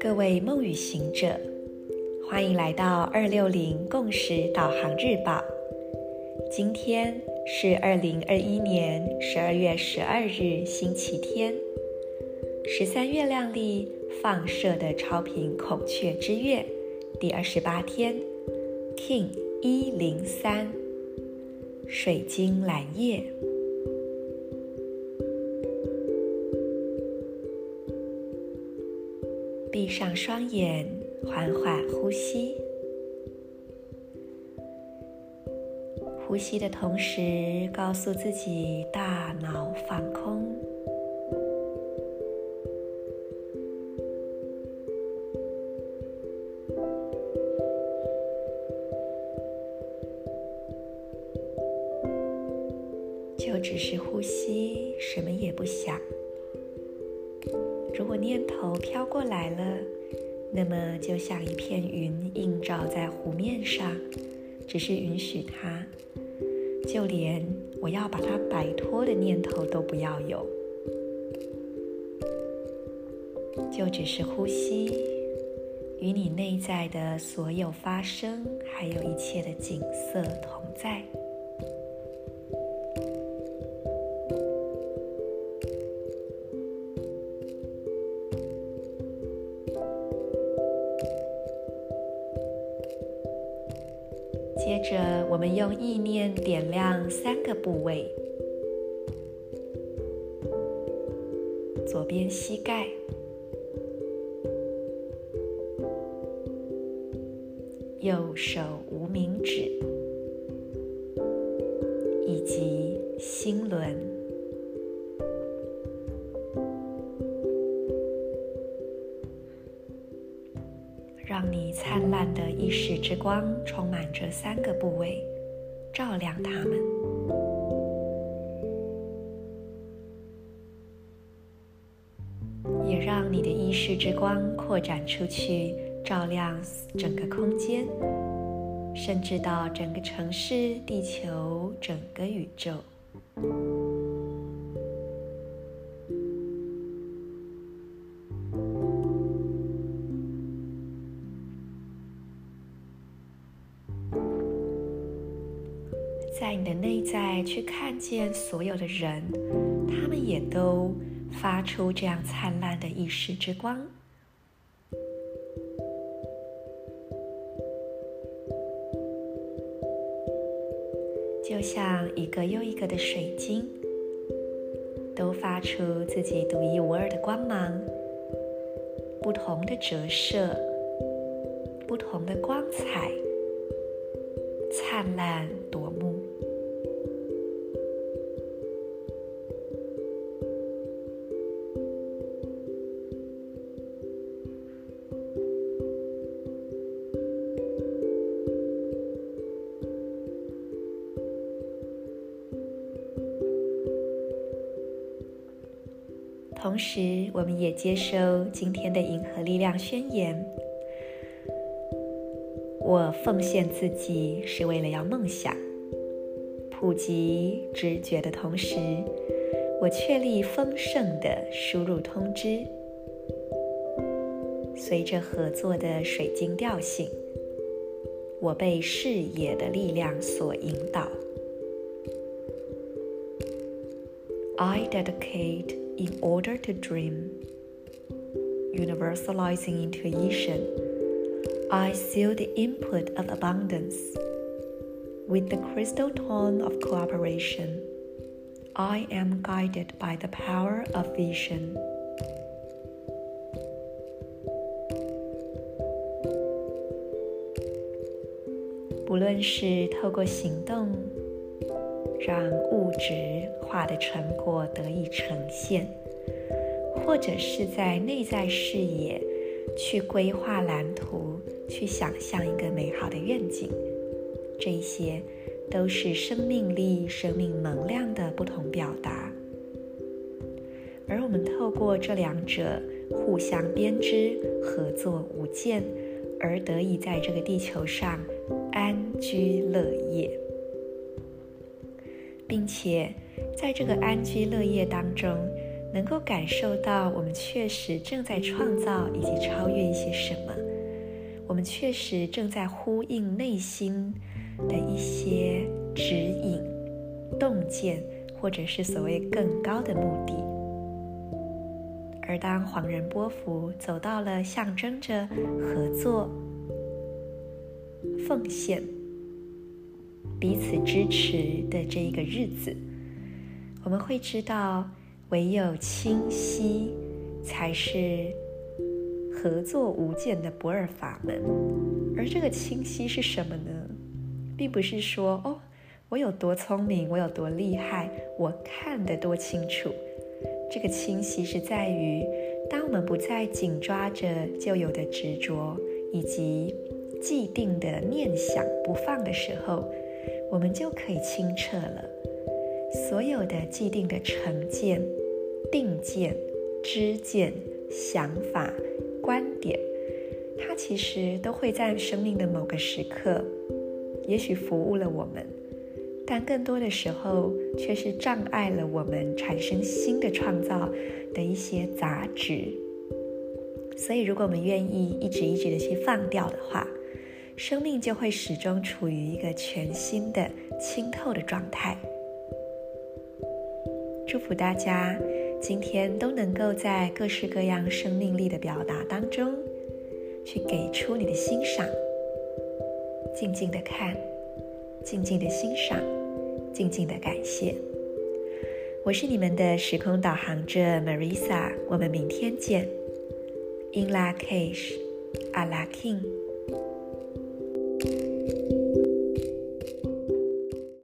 各位梦与行者，欢迎来到二六零共识导航日报。今天是二零二一年十二月十二日，星期天，十三月亮丽放射的超频孔雀之月第二十八天，King 一零三，水晶蓝夜。上双眼，缓缓呼吸。呼吸的同时，告诉自己大脑放空，就只是呼吸，什么也不想。如果念头飘过来了，那么就像一片云映照在湖面上，只是允许它，就连我要把它摆脱的念头都不要有，就只是呼吸，与你内在的所有发生，还有一切的景色同在。接着，我们用意念点亮三个部位：左边膝盖、右手无名指。以及心轮。意识之光充满这三个部位，照亮它们，也让你的意识之光扩展出去，照亮整个空间，甚至到整个城市、地球、整个宇宙。在你的内在去看见所有的人，他们也都发出这样灿烂的意识之光，就像一个又一个的水晶，都发出自己独一无二的光芒，不同的折射，不同的光彩，灿烂夺目。同时，我们也接收今天的银河力量宣言。我奉献自己是为了要梦想，普及直觉的同时，我确立丰盛的输入通知。随着合作的水晶调性，我被视野的力量所引导。I dedicate. in order to dream. Universalizing intuition, I seal the input of abundance. With the crystal tone of cooperation, I am guided by the power of vision. Bulan 让物质化的成果得以呈现，或者是在内在视野去规划蓝图，去想象一个美好的愿景，这些都是生命力、生命能量的不同表达。而我们透过这两者互相编织、合作无间，而得以在这个地球上安居乐业。并且在这个安居乐业当中，能够感受到我们确实正在创造以及超越一些什么，我们确实正在呼应内心的一些指引、洞见，或者是所谓更高的目的。而当黄仁波符走到了象征着合作、奉献、彼此支持的这一个日子，我们会知道，唯有清晰才是合作无间的不二法门。而这个清晰是什么呢？并不是说哦，我有多聪明，我有多厉害，我看得多清楚。这个清晰是在于，当我们不再紧抓着旧有的执着以及既定的念想不放的时候，我们就可以清澈了。所有的既定的成见、定见、知见、想法、观点，它其实都会在生命的某个时刻，也许服务了我们。但更多的时候，却是障碍了我们产生新的创造的一些杂质。所以，如果我们愿意一直一直的去放掉的话，生命就会始终处于一个全新的清透的状态。祝福大家今天都能够在各式各样生命力的表达当中，去给出你的欣赏，静静的看。静静的欣赏，静静的感谢。我是你们的时空导航者 Marisa，我们明天见。In Lak'ech, Ala Thank you.